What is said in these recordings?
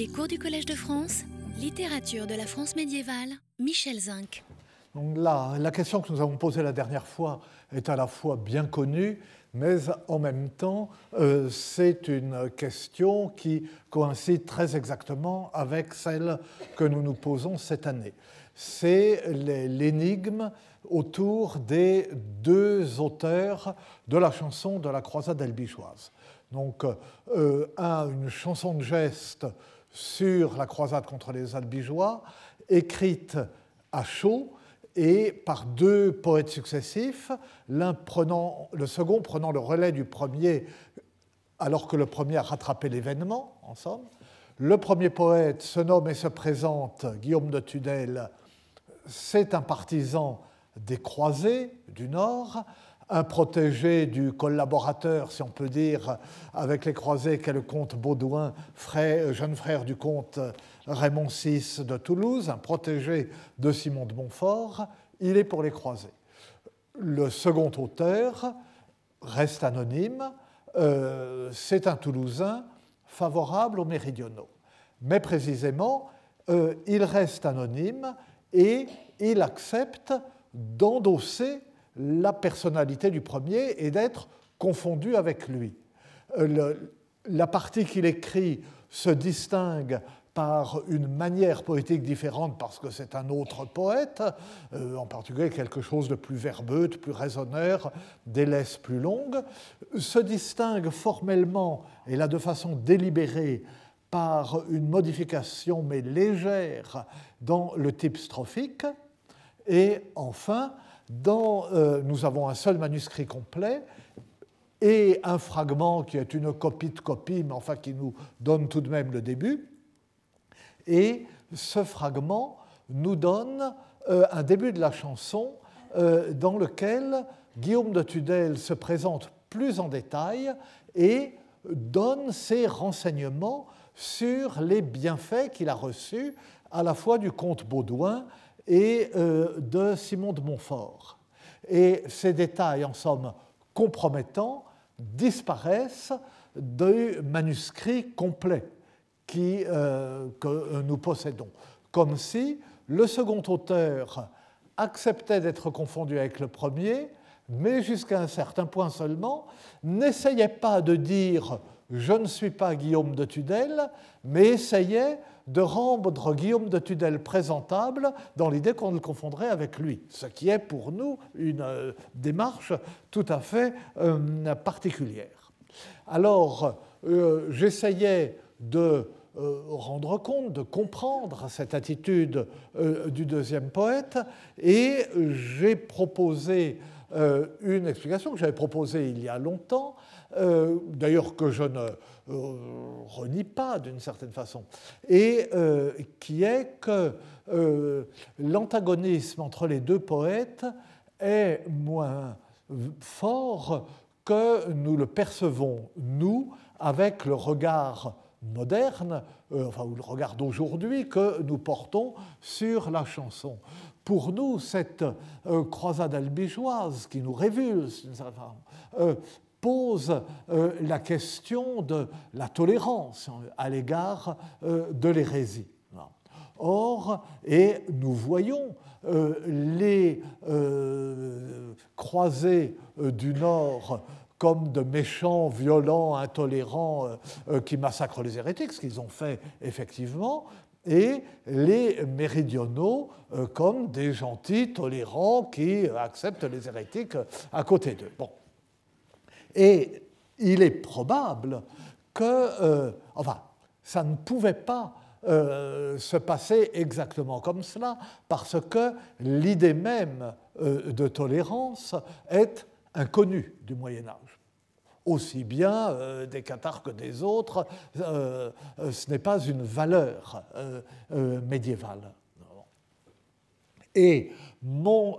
Les cours du Collège de France, littérature de la France médiévale, Michel Zinc. Donc là, la question que nous avons posée la dernière fois est à la fois bien connue, mais en même temps, euh, c'est une question qui coïncide très exactement avec celle que nous nous posons cette année. C'est l'énigme autour des deux auteurs de la chanson de la croisade albigeoise. Donc, euh, un, une chanson de geste sur la croisade contre les albigeois, écrite à chaud et par deux poètes successifs, le second prenant le relais du premier alors que le premier a rattrapé l'événement, en somme. Le premier poète se nomme et se présente Guillaume de Tudel, c'est un partisan des croisés du Nord, un protégé du collaborateur, si on peut dire, avec les croisés qu'est le comte Baudouin, frère, jeune frère du comte Raymond VI de Toulouse, un protégé de Simon de Montfort, il est pour les croisés. Le second auteur reste anonyme, euh, c'est un Toulousain favorable aux méridionaux. Mais précisément, euh, il reste anonyme et il accepte d'endosser la personnalité du premier et d'être confondu avec lui. Euh, la partie qu'il écrit se distingue par une manière poétique différente parce que c'est un autre poète, euh, en particulier quelque chose de plus verbeux, de plus raisonneur, des laisses plus longues, se distingue formellement, et là de façon délibérée, par une modification mais légère dans le type strophique, et enfin euh, nous avons un seul manuscrit complet et un fragment qui est une copie de copie, mais enfin qui nous donne tout de même le début. Et ce fragment nous donne euh, un début de la chanson euh, dans lequel Guillaume de Tudel se présente plus en détail et donne ses renseignements sur les bienfaits qu'il a reçus à la fois du comte Baudouin et euh, de Simon de Montfort. Et ces détails, en somme compromettants, disparaissent du manuscrit complet euh, que nous possédons. Comme si le second auteur acceptait d'être confondu avec le premier, mais jusqu'à un certain point seulement, n'essayait pas de dire je ne suis pas Guillaume de Tudel, mais essayait de rendre Guillaume de Tudel présentable dans l'idée qu'on le confondrait avec lui, ce qui est pour nous une euh, démarche tout à fait euh, particulière. Alors, euh, j'essayais de rendre compte, de comprendre cette attitude du deuxième poète, et j'ai proposé une explication que j'avais proposée il y a longtemps, d'ailleurs que je ne renie pas d'une certaine façon, et euh, qui est que l'antagonisme entre les deux poètes est moins fort que nous le percevons, nous, avec le regard moderne, enfin, ou le regard d'aujourd'hui que nous portons sur la chanson. Pour nous, cette croisade albigeoise qui nous révulse, pose euh, la question de la tolérance à l'égard euh, de l'hérésie. Or, et nous voyons euh, les croisés du Nord comme de méchants, violents, intolérants qui massacrent les hérétiques, ce qu'ils ont fait effectivement, et les méridionaux comme des gentils, tolérants qui acceptent les hérétiques à côté d'eux. Bon. Et il est probable que, euh, enfin, ça ne pouvait pas euh, se passer exactement comme cela, parce que l'idée même euh, de tolérance est inconnue du Moyen Âge. Aussi bien des cathares que des autres, ce n'est pas une valeur médiévale. Et,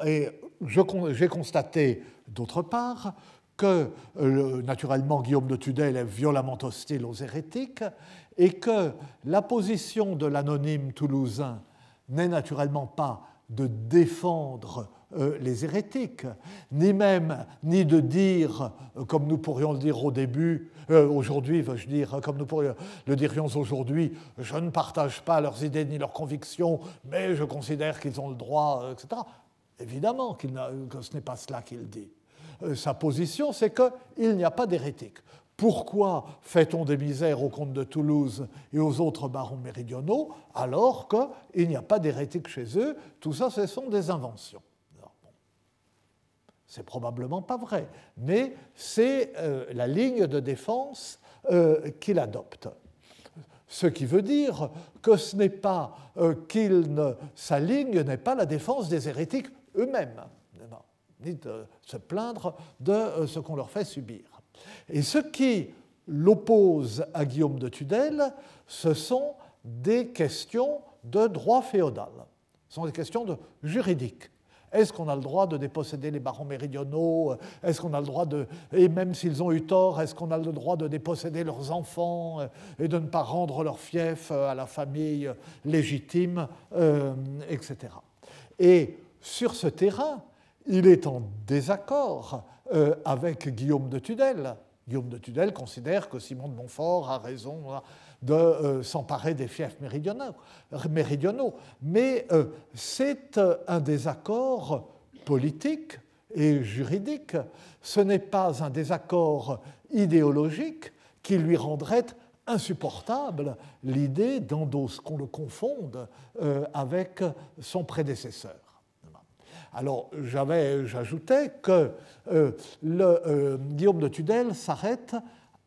et j'ai constaté d'autre part que euh, naturellement Guillaume de Tudel est violemment hostile aux hérétiques et que la position de l'anonyme toulousain n'est naturellement pas de défendre euh, les hérétiques, ni même ni de dire, euh, comme nous pourrions le dire au début, euh, aujourd'hui, veux-je dire, comme nous pourrions le dirions aujourd'hui, je ne partage pas leurs idées ni leurs convictions, mais je considère qu'ils ont le droit, etc. Évidemment que ce n'est pas cela qu'il dit. Sa position, c'est qu'il n'y a pas d'hérétique. Pourquoi fait-on des misères aux comtes de Toulouse et aux autres barons méridionaux alors qu'il n'y a pas d'hérétique chez eux? Tout ça, ce sont des inventions. C'est probablement pas vrai, mais c'est euh, la ligne de défense euh, qu'il adopte. Ce qui veut dire que ce n'est pas euh, qu'il sa ligne n'est pas la défense des hérétiques eux-mêmes, ni de se plaindre de ce qu'on leur fait subir. Et ce qui l'oppose à Guillaume de Tudel, ce sont des questions de droit féodal, ce sont des questions de juridique. Est-ce qu'on a le droit de déposséder les barons méridionaux? Est-ce qu'on a le droit de, et même s'ils ont eu tort, est-ce qu'on a le droit de déposséder leurs enfants euh, et de ne pas rendre leur fief euh, à la famille légitime, euh, etc. Et sur ce terrain, il est en désaccord avec Guillaume de Tudel. Guillaume de Tudel considère que Simon de Montfort a raison de euh, s'emparer des fiefs méridionaux. Mais euh, c'est euh, un désaccord politique et juridique. Ce n'est pas un désaccord idéologique qui lui rendrait insupportable l'idée qu'on le confonde avec son prédécesseur. Alors j'ajoutais que le, Guillaume de Tudel s'arrête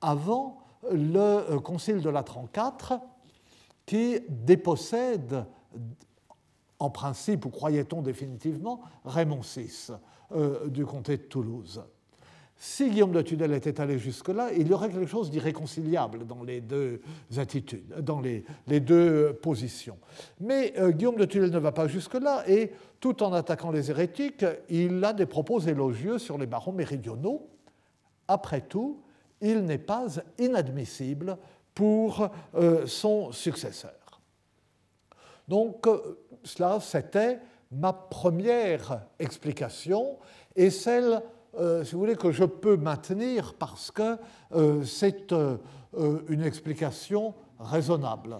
avant le euh, Concile de Latran IV qui dépossède, en principe, ou croyait-on définitivement, Raymond VI euh, du comté de Toulouse. Si Guillaume de Tudel était allé jusque-là, il y aurait quelque chose d'irréconciliable dans les deux attitudes, dans les, deux positions. Mais euh, Guillaume de Tudel ne va pas jusque-là, et tout en attaquant les hérétiques, il a des propos élogieux sur les barons méridionaux. Après tout, il n'est pas inadmissible pour euh, son successeur. Donc, euh, cela, c'était ma première explication et celle, si vous voulez, que je peux maintenir parce que c'est une explication raisonnable.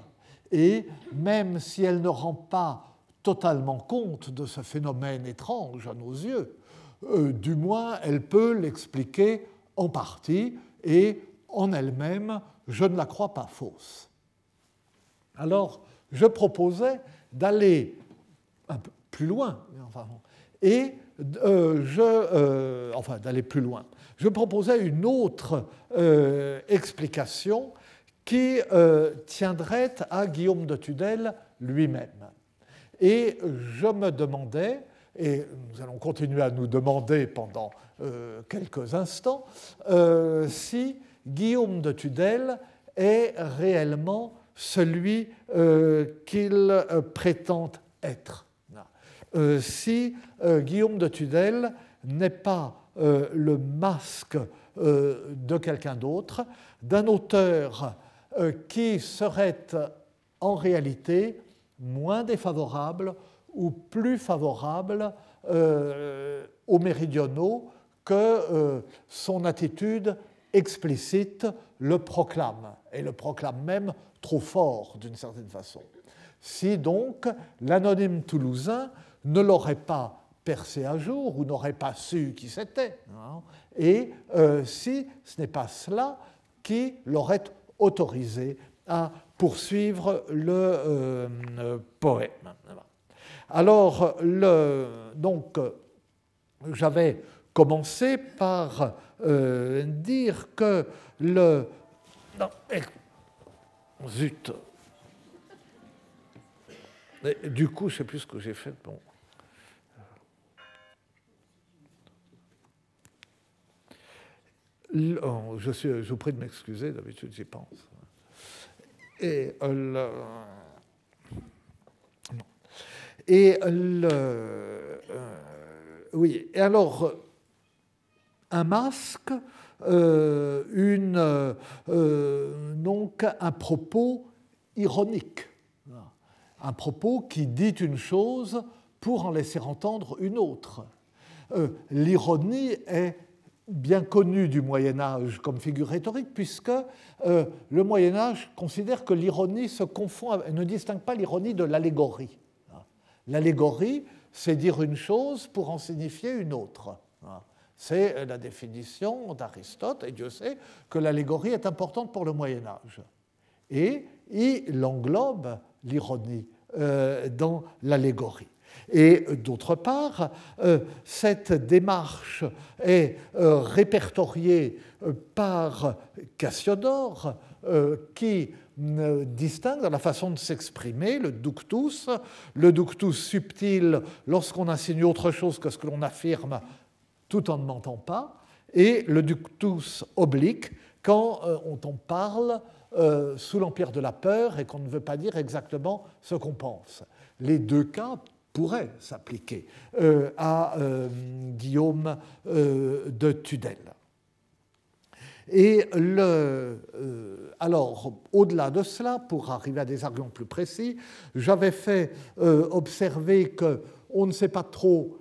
Et même si elle ne rend pas totalement compte de ce phénomène étrange à nos yeux, du moins elle peut l'expliquer en partie, et en elle-même, je ne la crois pas fausse. Alors, je proposais d'aller un peu plus loin, et euh, je, euh, enfin d'aller plus loin. Je proposais une autre euh, explication qui tiendrait à Guillaume de Tudel lui-même. Et je me demandais, et nous allons continuer à nous demander pendant euh, quelques instants, euh, si Guillaume de Tudel est réellement celui euh, qu'il prétend être. Si Guillaume de Tudel n'est pas le masque de quelqu'un d'autre, d'un auteur qui serait en réalité moins défavorable ou plus favorable aux méridionaux que euh, son attitude explicite le proclame, et le proclame même trop fort d'une certaine façon. Si donc l'anonyme toulousain ne l'aurait pas percé à jour ou n'aurait pas su qui c'était, hein, et euh, si ce n'est pas cela qui l'aurait autorisé à poursuivre le euh, poème. Alors, le, donc, j'avais commencer par euh, dire que le... Non, eh, zut. du coup, je ne sais plus ce que j'ai fait. Je, suis, je vous prie de m'excuser, d'habitude j'y pense. Et le, et le, euh, oui, et alors un masque, euh, une, euh, donc un propos ironique, un propos qui dit une chose pour en laisser entendre une autre. L'ironie est bien connue du Moyen Âge comme figure rhétorique, puisque le Moyen Âge considère que l'ironie se confond, ne distingue pas l'ironie de l'allégorie. L'allégorie, c'est dire une chose pour en signifier une autre. C'est la définition d'Aristote, et Dieu sait que l'allégorie est importante pour le Moyen Âge. Et il englobe l'ironie euh, dans l'allégorie. Et d'autre part, euh, cette démarche est euh, répertoriée par Cassiodore, qui distingue dans la façon de s'exprimer le ductus, le ductus subtil lorsqu'on insinue autre chose que ce que l'on affirme tout en ne mentant pas, et le ductus oblique quand euh, on parle euh, sous l'empire de la peur et qu'on ne veut pas dire exactement ce qu'on pense. Les deux cas pourraient s'appliquer euh, à Guillaume de Tudel. Et alors, au-delà de cela, pour arriver à des arguments plus précis, j'avais fait observer qu'on ne sait pas trop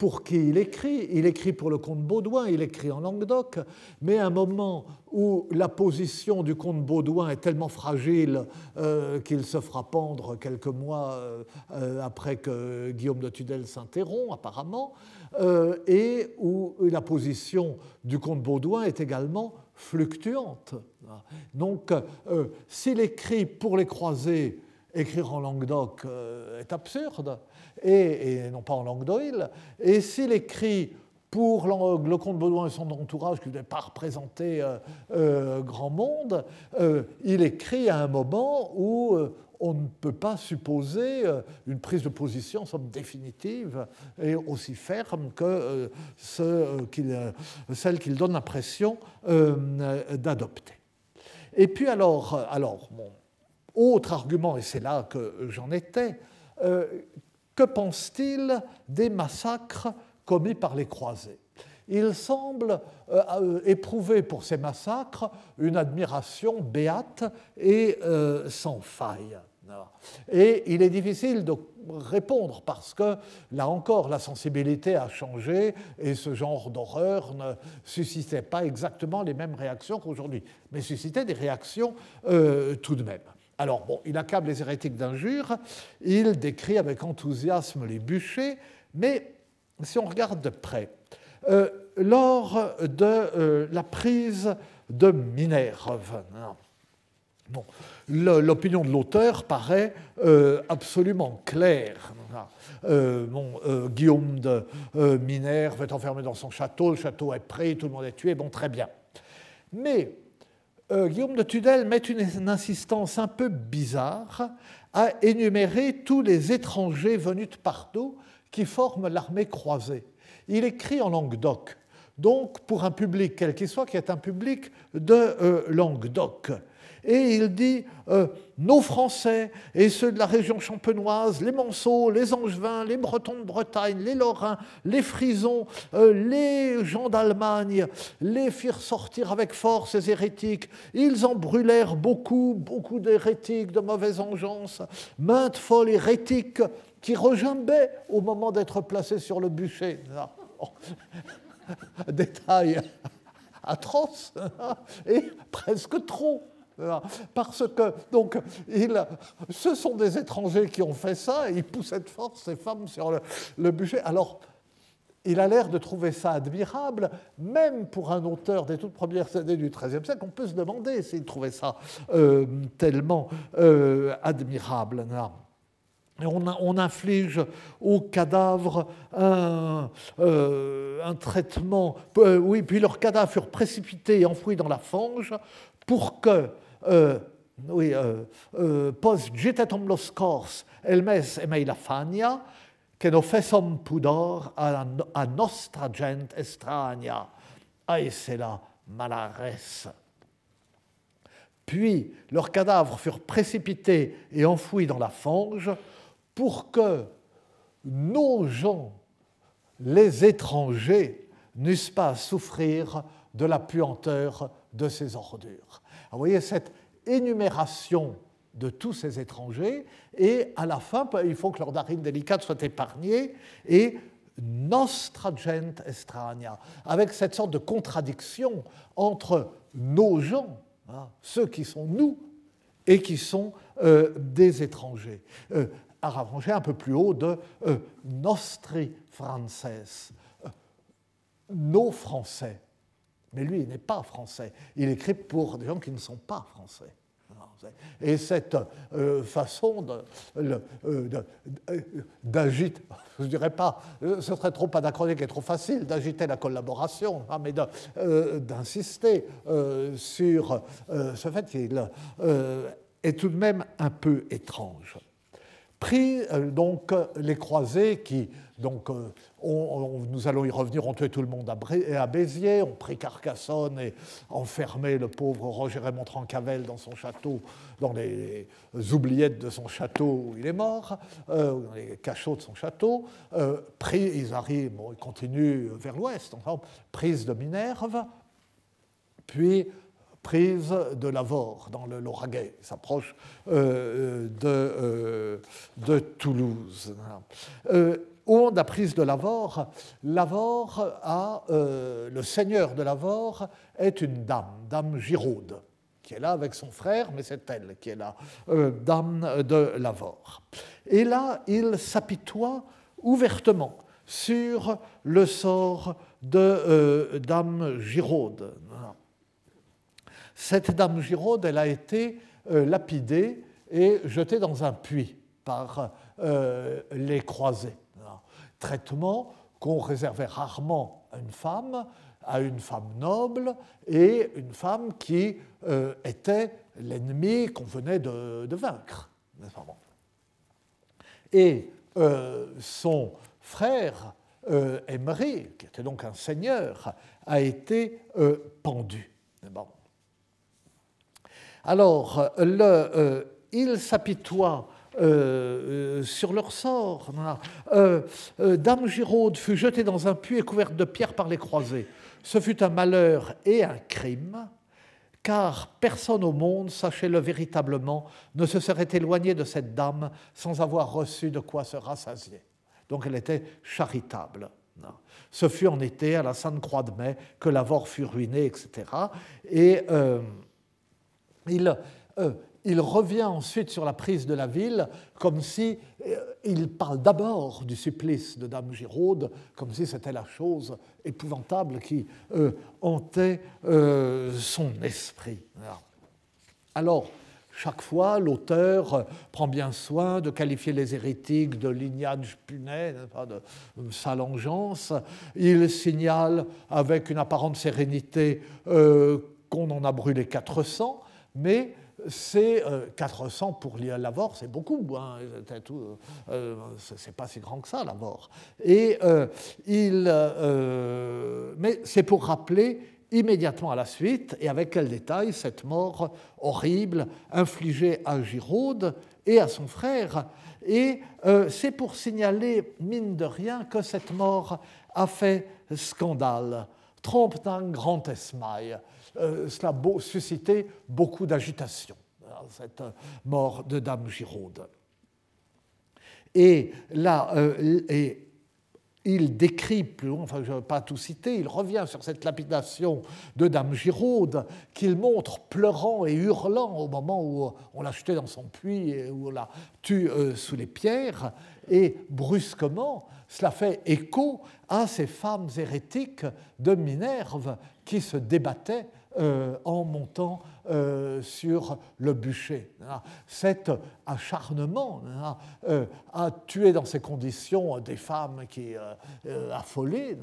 pour qui il écrit. Il écrit pour le comte Baudouin, il écrit en Languedoc, mais à un moment où la position du comte Baudouin est tellement fragile euh, qu'il se fera pendre quelques mois euh, après que Guillaume de Tudel s'interrompt, apparemment, euh, et où la position du comte Baudouin est également fluctuante. Donc, s'il écrit pour les croisés, écrire en Languedoc est absurde et, non pas en langue d'oïl. Et s'il écrit pour le comte Baudouin et son entourage, qui ne devait pas représenter euh, euh, grand monde, euh, il écrit à un moment où on ne peut pas supposer une prise de position somme définitive et aussi ferme que ce celle qu'il donne l'impression d'adopter. Et puis alors, alors mon autre argument, et c'est là que j'en étais, que pense-t-il des massacres commis par les croisés? Il semble euh, euh, éprouver pour ces massacres une admiration béate et euh, sans faille. Et il est difficile de répondre parce que, là encore, la sensibilité a changé et ce genre d'horreur ne suscitait pas exactement les mêmes réactions qu'aujourd'hui, mais suscitait des réactions tout de même. Alors, bon, il accable les hérétiques d'injures, il décrit avec enthousiasme les bûchers, mais si on regarde de près, euh, lors de euh, la prise de Minerve, bon, l'opinion de l'auteur paraît euh, absolument claire. Bon, Guillaume de Minerve est enfermé dans son château, le château est prêt, tout le monde est tué, bon, très bien. Euh, Guillaume de Tudel met une, insistance un peu bizarre à énumérer tous les étrangers venus de partout qui forment l'armée croisée. Il écrit en langue d'oc, donc pour un public quel qu'il soit, qui est un public de euh, langue d'oc et il dit euh, nos Français et ceux de la région champenoise, les Manceaux, les Angevins, les Bretons de Bretagne, les Lorrains, les Frisons, euh, les gens d'Allemagne, les firent sortir avec force ces hérétiques. Ils en brûlèrent beaucoup, beaucoup d'hérétiques de mauvaise engeance, maintes folles hérétiques qui rejambaient au moment d'être placés sur le bûcher. Détail atroce et presque trop. Parce que, donc, ce sont des étrangers qui ont fait ça, et ils poussaient de force ces femmes sur le, le budget. Alors, il a l'air de trouver ça admirable, même pour un auteur des toutes premières années du XIIIe siècle. On peut se demander s'il trouvait ça euh, tellement euh, admirable. Et on, inflige au cadavre un, euh, un traitement. oui, puis leurs cadavres furent précipités et enfouis dans la fange pour que oui, euh, euh, pos gitetum los cors elmes emei la fania, que fessum pudor a, a nostra gent estrania, aese la malares. Puis leurs cadavres furent précipités et enfouis dans la fange pour que nos gens, les étrangers, n'eussent pas à souffrir de la puanteur de ces ordures. Vous voyez, cette énumération de tous ces étrangers, et à la fin, il faut que leur narine délicate soit épargnée, et nostra gent estrania, avec cette sorte de contradiction entre nos gens, hein, ceux qui sont nous, et qui sont euh, des étrangers. Euh, arrangé un peu plus haut de euh, nostri frances, euh, nos français. Mais lui, il n'est pas français. Il écrit pour des gens qui ne sont pas français. Et cette euh, façon d'agiter, je ne dirais pas, ce serait trop anachronique et trop facile d'agiter la collaboration, hein, mais d'insister sur ce fait qu'il est tout de même un peu étrange. Pris euh, donc les croisés qui, donc, euh, nous allons y revenir, ont tué tout le monde à, Béziers, ont pris Carcassonne et enfermé le pauvre Roger Raymond Trancavel dans son château, dans les oubliettes de son château où il est mort, euh, dans les cachots de son château. pris, ils arrivent, ils continuent vers l'ouest, prise de Minerve, puis prise de Lavore, dans le Lauragais, s'approche euh, euh, de, Toulouse. Euh, au la prise de Lavore, Lavore a, le seigneur de Lavore est une dame, dame Giraude, qui est là avec son frère, mais c'est elle qui est là, dame de Lavore. Et là, il s'apitoie ouvertement sur le sort de dame Giraude. Cette dame Giraude, elle a été euh, lapidée et jetée dans un puits par euh, les croisés. Traitement qu'on réservait rarement à une femme, à une femme noble et une femme qui euh, était l'ennemi qu'on venait de, vaincre. Et son frère, Emery, qui était donc un seigneur, a été pendu. Bon. Alors, le, euh, ils s'apitoient euh, sur leur sort. Euh, Dame Giraude fut jetée dans un puits et couverte de pierres par les croisés. Ce fut un malheur et un crime, car personne au monde, sachez-le véritablement, ne se serait éloigné de cette dame sans avoir reçu de quoi se rassasier. Donc elle était charitable. Ce fut en été, à la Sainte Croix de Mai, que l'avort fut ruiné, etc. Et euh, il, revient ensuite sur la prise de la ville comme si euh, il parle d'abord du supplice de Dame Giraude, comme si c'était la chose épouvantable qui euh, hantait son esprit. Alors, chaque fois, l'auteur prend bien soin de qualifier les hérétiques de lignage punaise, de salangeance. Il signale avec une apparente sérénité qu'on en a brûlé 400, mais c'est 400 euh, pour l'avort, c'est beaucoup, hein, euh, euh, c'est pas si grand que ça l'avort. Et il, mais c'est pour rappeler immédiatement à la suite, et avec quel détail, cette mort horrible infligée à Giraude et à son frère. Et c'est pour signaler, mine de rien, que cette mort a fait scandale. Trompe d'un grand esmail. Euh, cela a suscité beaucoup d'agitation, cette mort de Dame Giraude. Et là, euh, et il décrit plus loin, enfin je ne vais pas tout citer, il revient sur cette lapidation de Dame Giraude qu'il montre pleurant et hurlant au moment où on l'a jeté dans son puits et où on l'a tue euh, sous les pierres. Et brusquement, cela fait écho à ces femmes hérétiques de Minerve qui se débattaient euh, en montant euh, sur le bûcher. Cet acharnement euh, à tuer dans ces conditions des femmes qui affolées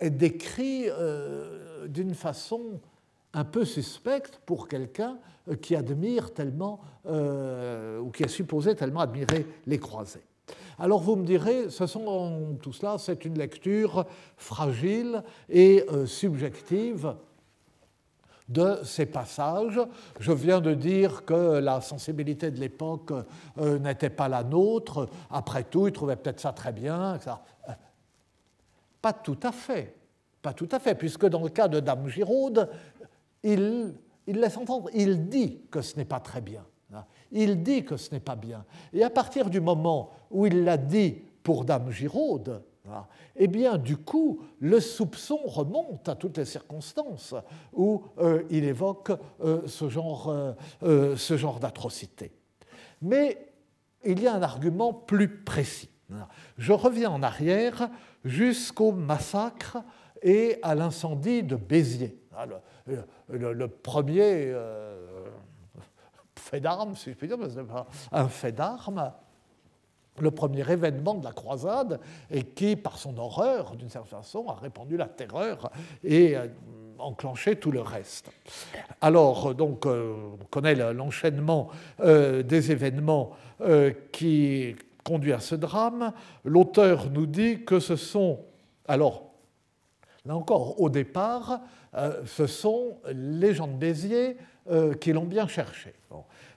est décrit d'une façon un peu suspecte pour quelqu'un qui admire tellement, ou qui est supposé tellement admirer les croisés. Alors vous me direz, ce sont, tout cela, c'est une lecture fragile et euh, subjective de ces passages. Je viens de dire que la sensibilité de l'époque euh, n'était pas la nôtre. Après tout, ils trouvaient peut-être ça très bien. Euh, pas tout à fait. Pas tout à fait, puisque dans le cas de Dame Giraude, il il laisse entendre, il dit que ce n'est pas très bien. Hein. Il dit que ce n'est pas bien. Et à partir du moment où il l'a dit pour Dame Giraude, hein, eh bien, du coup, le soupçon remonte à toutes les circonstances où euh, il évoque euh, ce genre, euh, genre d'atrocité. Mais il y a un argument plus précis. Je reviens en arrière jusqu'au massacre et à l'incendie de Béziers. Ah, le, premier fait d'armes, si je puis dire, un fait d'armes, le premier événement de la croisade et qui, par son horreur, d'une certaine façon, a répandu la terreur et euh, enclenché tout le reste. Alors, donc, euh, on connaît l'enchaînement euh, des événements qui conduit à ce drame. L'auteur nous dit que ce sont, alors, là encore, au départ, ce sont les gens de Béziers qui l'ont bien cherché.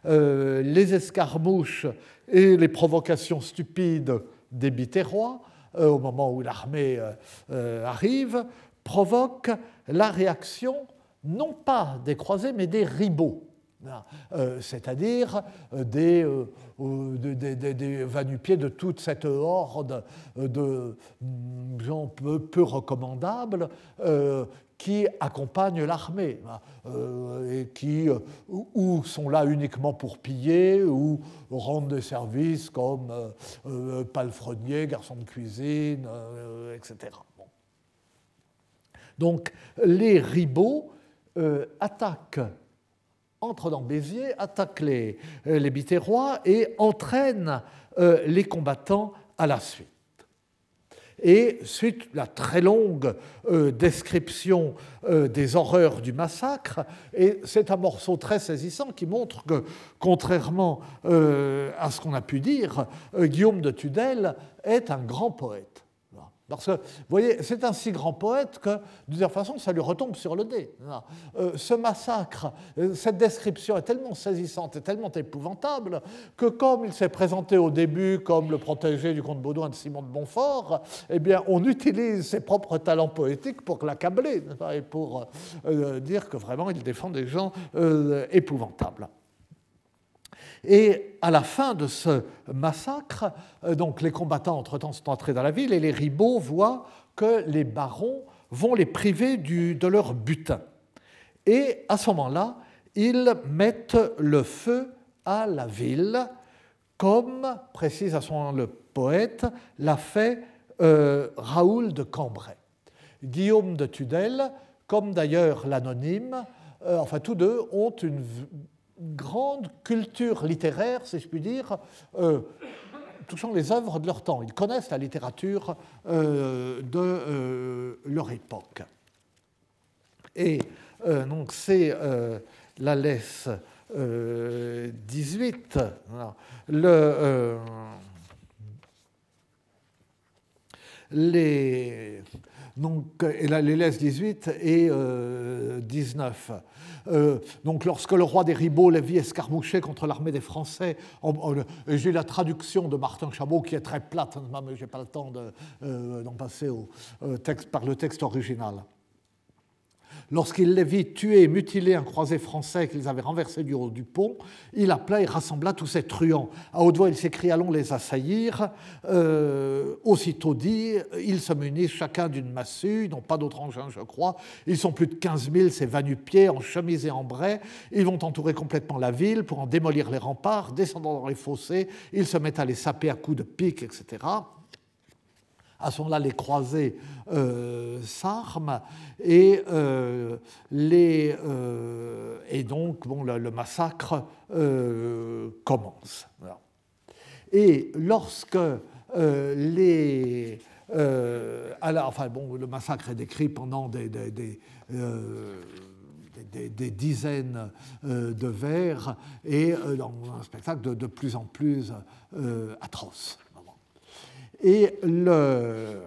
les escarmouches et les provocations stupides des Biterrois, euh, au moment où l'armée euh, euh, arrive, provoquent la réaction non pas des croisés, mais des ribots, c'est-à-dire des, des, des, vanupiers de toute cette horde de gens peu, peu recommandables qui accompagnent l'armée euh, et qui euh, ou sont là uniquement pour piller ou rendent des services comme euh, palefrenier, garçon de cuisine, etc. Donc les ribots attaquent, entrent dans Béziers, attaquent les Biterrois et entraînent les combattants à la suite. Et suite la très longue euh, description euh, des horreurs du massacre, et c'est un morceau très saisissant qui montre que, contrairement euh, à ce qu'on a pu dire, Guillaume de Tudel est un grand poète. Parce que, vous voyez, c'est un si grand poète que, de toute façon, ça lui retombe sur le nez. Euh, ce massacre, euh, cette description est tellement saisissante et tellement épouvantable que, comme il s'est présenté au début comme le protégé du comte Baudouin de Simon de Montfort, eh bien, on utilise ses propres talents poétiques pour l'accabler et pour euh, dire que vraiment il défend des gens épouvantables. Et à la fin de ce massacre, euh, donc les combattants entre-temps sont entrés dans la ville et les ribauds voient que les barons vont les priver de leur butin. Et à ce moment-là, ils mettent le feu à la ville, comme, précise à moment le poète, l'a fait euh, Raoul de Cambrai. Guillaume de Tudel, comme d'ailleurs l'anonyme, euh, enfin tous deux ont une grande culture littéraire, si je puis dire, euh, touchant les œuvres de leur temps. Ils connaissent la littérature euh, de euh, leur époque. Et donc c'est la laisse 18. Le, les, donc, et la, les laisses 18 et 19. Euh, donc lorsque le roi des Ribauds les vit escarmoucher contre l'armée des Français, j'ai la traduction de Martin Chabot qui est très plate, hein, mais je n'ai pas le temps euh, d'en passer au, texte, par le texte original. Lorsqu'il les vit tuer et mutiler un croisé français qu'ils avaient renversé du haut du pont, il appela et rassembla tous ces truands. À haute voix, il s'écria Allons les assaillir. Euh, aussitôt dit, ils se munissent chacun d'une massue, ils n'ont pas d'autre engin, je crois. Ils sont plus de 15 000, ces vanupiers, en chemise et en brais. Ils vont entourer complètement la ville pour en démolir les remparts, descendant dans les fossés. Ils se mettent à les saper à coups de pique, etc. À ce moment-là, les croisés euh, s'arment et, euh, les, euh, et donc bon, le, massacre commence. Et lorsque les. enfin, bon, le massacre est décrit pendant des, dizaines de vers et dans un spectacle de plus en plus atroce. Et le,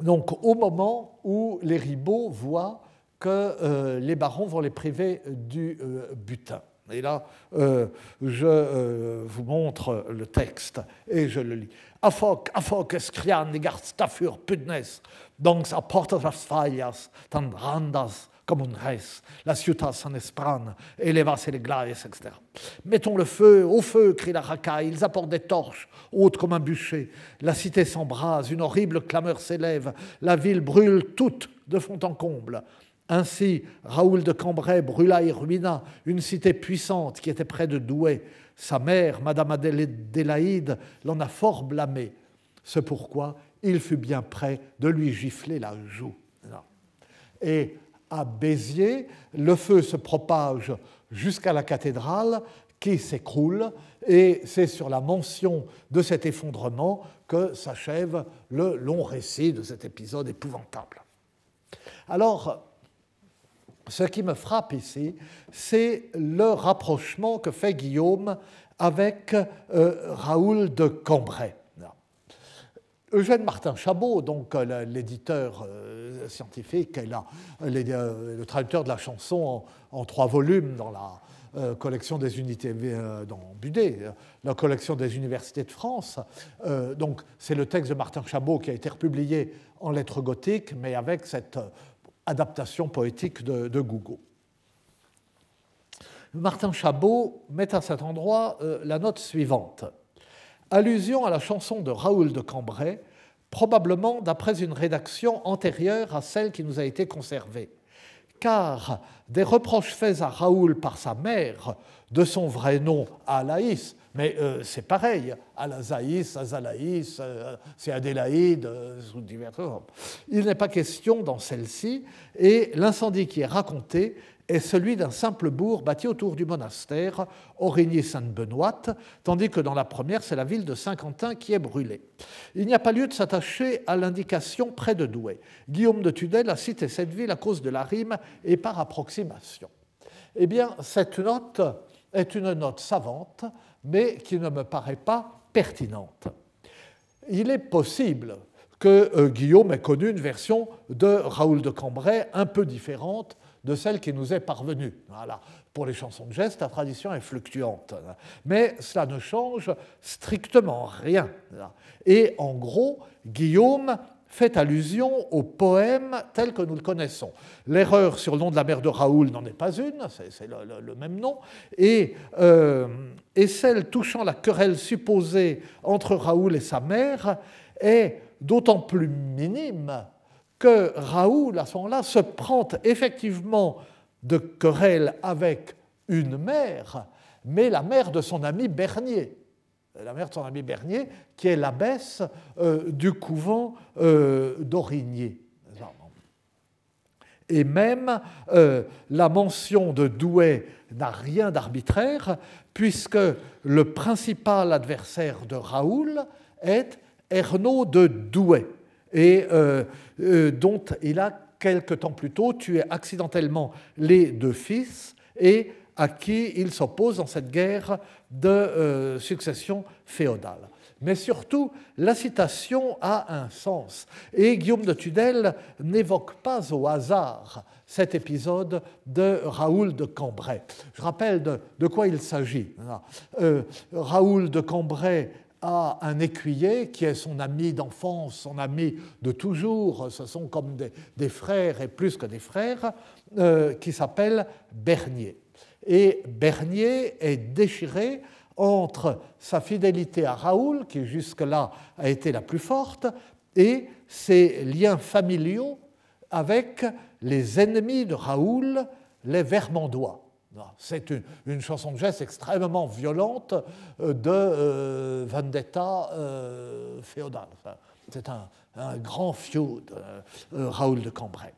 donc au moment où les ribauds voient que euh, les barons vont les priver du euh, butin. Et là, euh, je vous montre le texte et je le lis. Afok, afok es krian negart stafur pudnes, donc apportas las fallas, tan randas comme un res, la ciutat san espran, elevas les glaces, etc. Mettons le feu, au feu, crie la racaille, ils apportent des torches, hautes comme un bûcher. La cité s'embrase, une horrible clameur s'élève, la ville brûle toute de fond en comble. Ainsi, Raoul de Cambrai brûla et ruina une cité puissante qui était près de Douai. Sa mère, Madame Adélaïde, l'en a fort blâmé. C'est pourquoi il fut bien prêt de lui gifler la joue. Et à Béziers, le feu se propage jusqu'à la cathédrale qui s'écroule, et c'est sur la mention de cet effondrement que s'achève le long récit de cet épisode épouvantable. Alors, ce qui me frappe ici, c'est le rapprochement que fait Guillaume avec euh, Raoul de Cambrai. Eugène Martin Chabot, donc euh, l'éditeur euh, scientifique et le traducteur de la chanson en, trois volumes dans la collection des unités dans Budet, la collection des universités de France. donc c'est le texte de Martin Chabot qui a été republié en lettres gothiques, mais avec cette adaptation poétique de, de. Martin Chabot met à cet endroit euh, la note suivante. Allusion à la chanson de Raoul de Cambrai, probablement d'après une rédaction antérieure à celle qui nous a été conservée. Car des reproches faits à Raoul par sa mère de son vrai nom à Laïs mais euh, c'est pareil, Alazaïs, Azalaïs, euh, c'est Adélaïde, euh, Il n'est pas question dans celle-ci, et l'incendie qui est raconté est celui d'un simple bourg bâti autour du monastère, Aurigny-Sainte-Benoît, tandis que dans la première, c'est la ville de Saint-Quentin qui est brûlée. Il n'y a pas lieu de s'attacher à l'indication près de Douai. Guillaume de Tudel a cité cette ville à cause de la rime et par approximation. Eh bien, cette note est une note savante mais qui ne me paraît pas pertinente. Il est possible que euh, Guillaume ait connu une version de Raoul de Cambrai un peu différente de celle qui nous est parvenue. Voilà. Pour les chansons de geste, la tradition est fluctuante. Mais cela ne change strictement rien. Et en gros, Guillaume fait allusion au poème tel que nous le connaissons. L'erreur sur le nom de la mère de Raoul n'en est pas une, c'est le, même nom, et, euh, et, celle touchant la querelle supposée entre Raoul et sa mère est d'autant plus minime que Raoul, à ce moment-là, se prend effectivement de querelle avec une mère, mais la mère de son ami Bernier la mère de son ami Bernier, qui est l'abbesse euh, du couvent euh. Et même euh, la mention de Douai n'a rien d'arbitraire, puisque le principal adversaire de Raoul est Ernaud de Douai, et dont il a quelque temps plus tôt tué accidentellement les deux fils et à qui il s'oppose dans cette guerre de euh, succession féodale. Mais surtout, la citation a un sens. Et Guillaume de Tudel n'évoque pas au hasard cet épisode de Raoul de Cambrai. Je rappelle de, quoi il s'agit. Euh, Raoul de Cambrai a un écuyer qui est son ami d'enfance, son ami de toujours, ce sont comme des, frères et plus que des frères, euh, qui s'appelle Bernier et Bernier est déchiré entre sa fidélité à Raoul, qui jusque-là a été la plus forte, et ses liens familiaux avec les ennemis de Raoul, les Vermandois. C'est une, chanson de geste extrêmement violente euh, de euh, vendetta euh, féodale. C'est un, grand feud, Raoul de Cambrai.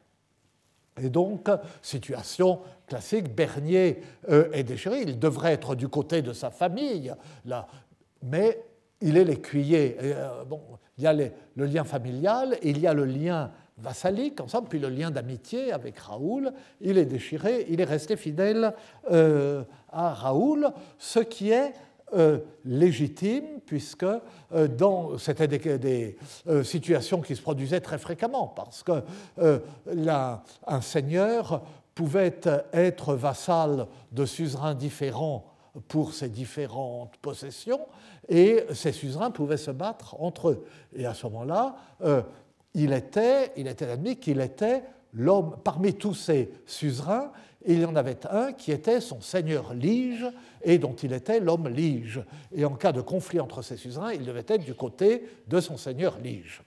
Et donc, situation classique, Bernier euh, est déchiré, il devrait être du côté de sa famille, là, mais il est l'écuyer. Euh, bon, il y a le lien familial, il y a le lien vassalique ensemble, puis le lien d'amitié avec Raoul. Il est déchiré, il est resté fidèle euh, à Raoul, ce qui est euh, légitime, puisque euh, c'était des, situations qui se produisaient très fréquemment, parce que un seigneur pouvait être vassal de suzerains différents pour ses différentes possessions, et ces suzerains pouvaient se battre entre eux. Et à ce moment-là, il était, il était admis qu'il était l'homme, parmi tous ces suzerains, il y en avait un qui était son seigneur lige et dont il était l'homme lige. Et en cas de conflit entre ces suzerains, il devait être du côté de son seigneur lige.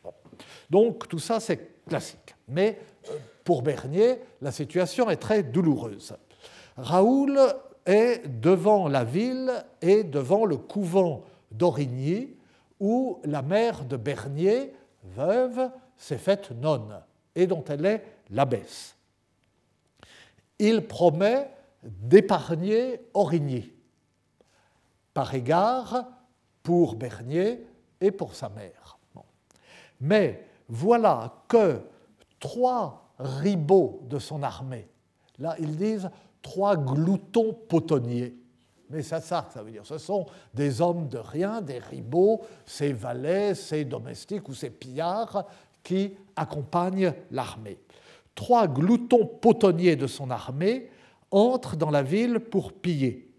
Donc tout ça, c'est classique. Mais euh, pour Bernier, la situation est très douloureuse. Raoul est devant la ville et devant le couvent d'Origny, où la mère de Bernier, veuve, s'est faite nonne et dont elle est l'abbesse. Il promet d'épargner Origny, par égard pour Bernier et pour sa mère. Mais voilà que trois ribauds de son armée, là ils disent trois gloutons potonniers, mais ça que ça veut dire. Ce sont des hommes de rien, des ribauds, ces valets, ces domestiques ou ces pillards qui accompagnent l'armée. Trois gloutons potonniers de son armée entrent dans la ville pour piller.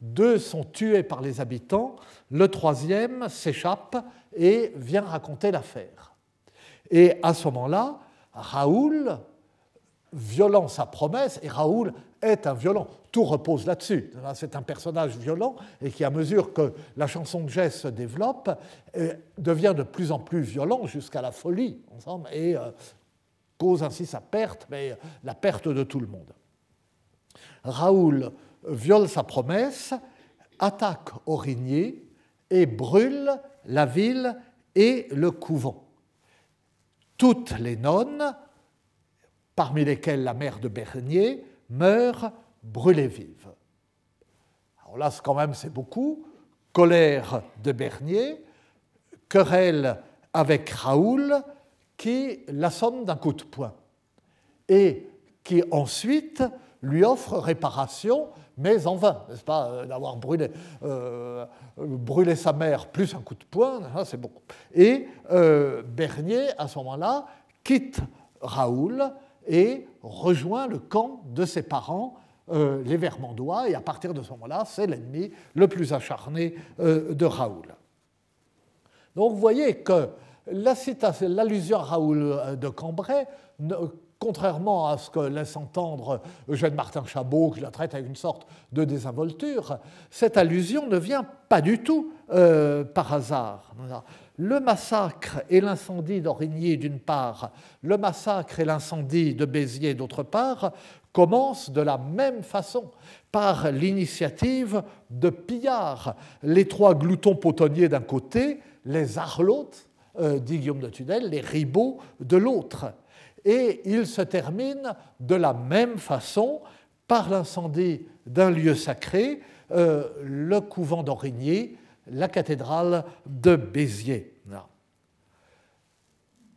Deux sont tués par les habitants, le troisième s'échappe et vient raconter l'affaire. Et à ce moment-là, Raoul, violant sa promesse, et Raoul est un violent, tout repose là-dessus. C'est un personnage violent et qui, à mesure que la chanson de Jess se développe, euh, devient de plus en plus violent jusqu'à la folie, ensemble, et euh, cause ainsi sa perte, mais la perte de tout le monde. Raoul viole sa promesse, attaque Aurigny et brûle la ville et le couvent. Toutes les nonnes, parmi lesquelles la mère de Bernier, meurent brûlées vives. Alors là, quand même, c'est beaucoup. Colère de Bernier, querelle avec Raoul, qui l'assomme d'un coup de poing et qui ensuite lui offre réparation, mais en vain, n'est-ce pas, euh, d'avoir brûlé, euh, brûlé, sa mère plus un coup de poing, c'est beaucoup. Et euh, Bernier, à ce moment-là, quitte Raoul et rejoint le camp de ses parents, les Vermandois, et à partir de ce moment-là, c'est l'ennemi le plus acharné de Raoul. Donc vous voyez que l'allusion à Raoul de Cambrai contrairement à ce que laisse entendre Eugène Martin Chabot, qui la traite avec une sorte de désinvolture, cette allusion ne vient pas du tout euh, par hasard. Le massacre et l'incendie d'Origny d'une part, le massacre et l'incendie de Béziers d'autre part, commencent de la même façon, par l'initiative de pillards, les trois gloutons potonniers d'un côté, les arlotes, euh, dit Guillaume de Tudel, les ribauds de l'autre et il se termine de la même façon par l'incendie d'un lieu sacré, euh, le couvent d'Origny, la cathédrale de Béziers.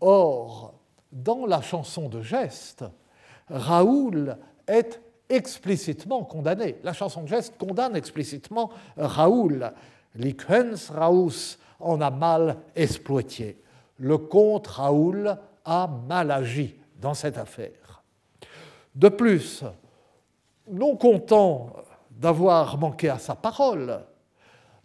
Or, dans la chanson de geste, Raoul est explicitement condamné. La chanson de geste condamne explicitement Raoul. Liquens Raus en a mal exploité. Le comte Raoul a mal agi dans cette affaire. De plus, non content d'avoir manqué à sa parole,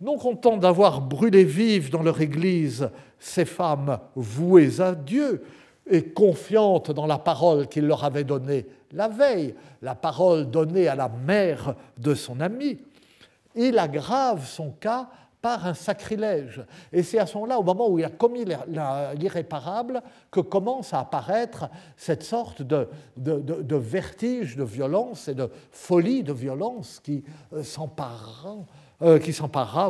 non content d'avoir brûlé vives dans leur Église ces femmes vouées à Dieu et confiantes dans la parole qu'il leur avait donnée la veille, la parole donnée à la mère de son ami, il aggrave son cas un sacrilège. Et c'est à ce moment-là, au moment où il a commis l'irréparable, que commence à apparaître cette sorte de, de, vertige de violence et de folie de violence qui euh, s'emparera euh,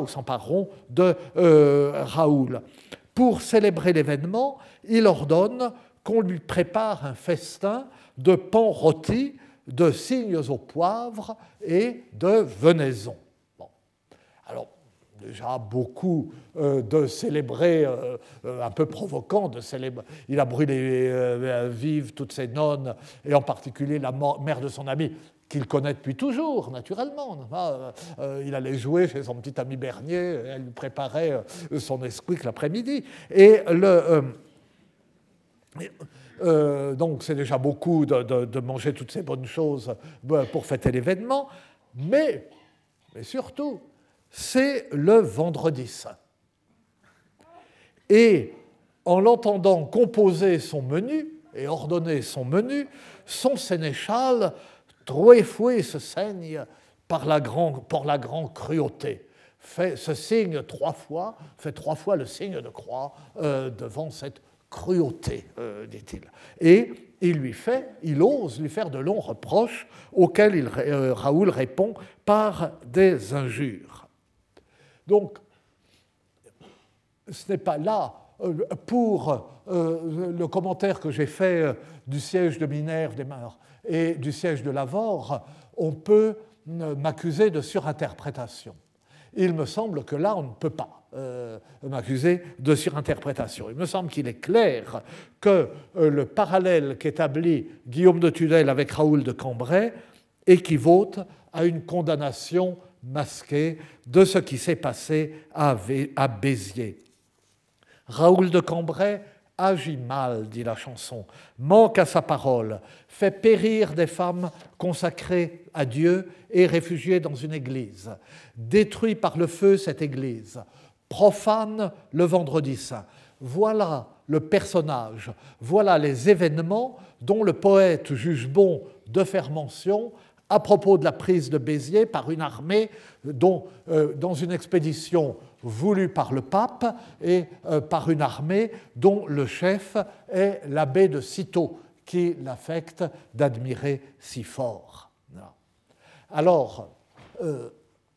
ou s'empareront de euh, Raoul. Pour célébrer l'événement, il ordonne qu'on lui prépare un festin de pain rôti, de cygnes au poivre et de venaison. Bon. Alors, déjà beaucoup euh, de célébrer, euh, euh, un peu provoquant, de célébrer. Il a brûlé vive toutes ses nonnes, et en particulier la mère de son ami, qu'il connaît depuis toujours, naturellement. il allait jouer chez son petit ami Bernier, elle lui préparait son esquique l'après-midi. Et donc c'est déjà beaucoup de, de, manger toutes ces bonnes choses pour fêter l'événement, mais, mais surtout, c'est le vendredi saint. Et en l'entendant composer son menu, et ordonner son menu, son sénéchal, troué fouet se saigne par la grande, cruauté. Fait ce signe trois fois, fait trois fois le signe de croix euh, devant cette cruauté, euh, dit-il. Et il ose lui faire de longs reproches auxquels euh, Raoul répond par des injures. Donc, ce n'est pas là euh, pour euh, le commentaire que j'ai fait euh, du siège de Minerve et du siège de Lavore, on peut m'accuser de surinterprétation. Il me semble que là, on ne peut pas m'accuser de surinterprétation. Il me semble qu'il est clair que le parallèle qu'établit Guillaume de Tudel avec Raoul de Cambrai équivaut à une condamnation masquée de ce qui s'est passé à Béziers. Raoul de Cambrai agit mal, dit la chanson, manque à sa parole, fait périr des femmes consacrées à Dieu et réfugiées dans une église, détruit par le feu cette église, profane le vendredi saint. Voilà le personnage, voilà les événements dont le poète juge bon de faire mention à propos de la prise de Béziers par une armée euh, dans une expédition voulu par le pape et euh, par une armée dont le chef est l'abbé de Cîteaux, qui l'affecte d'admirer si fort. Alors, euh,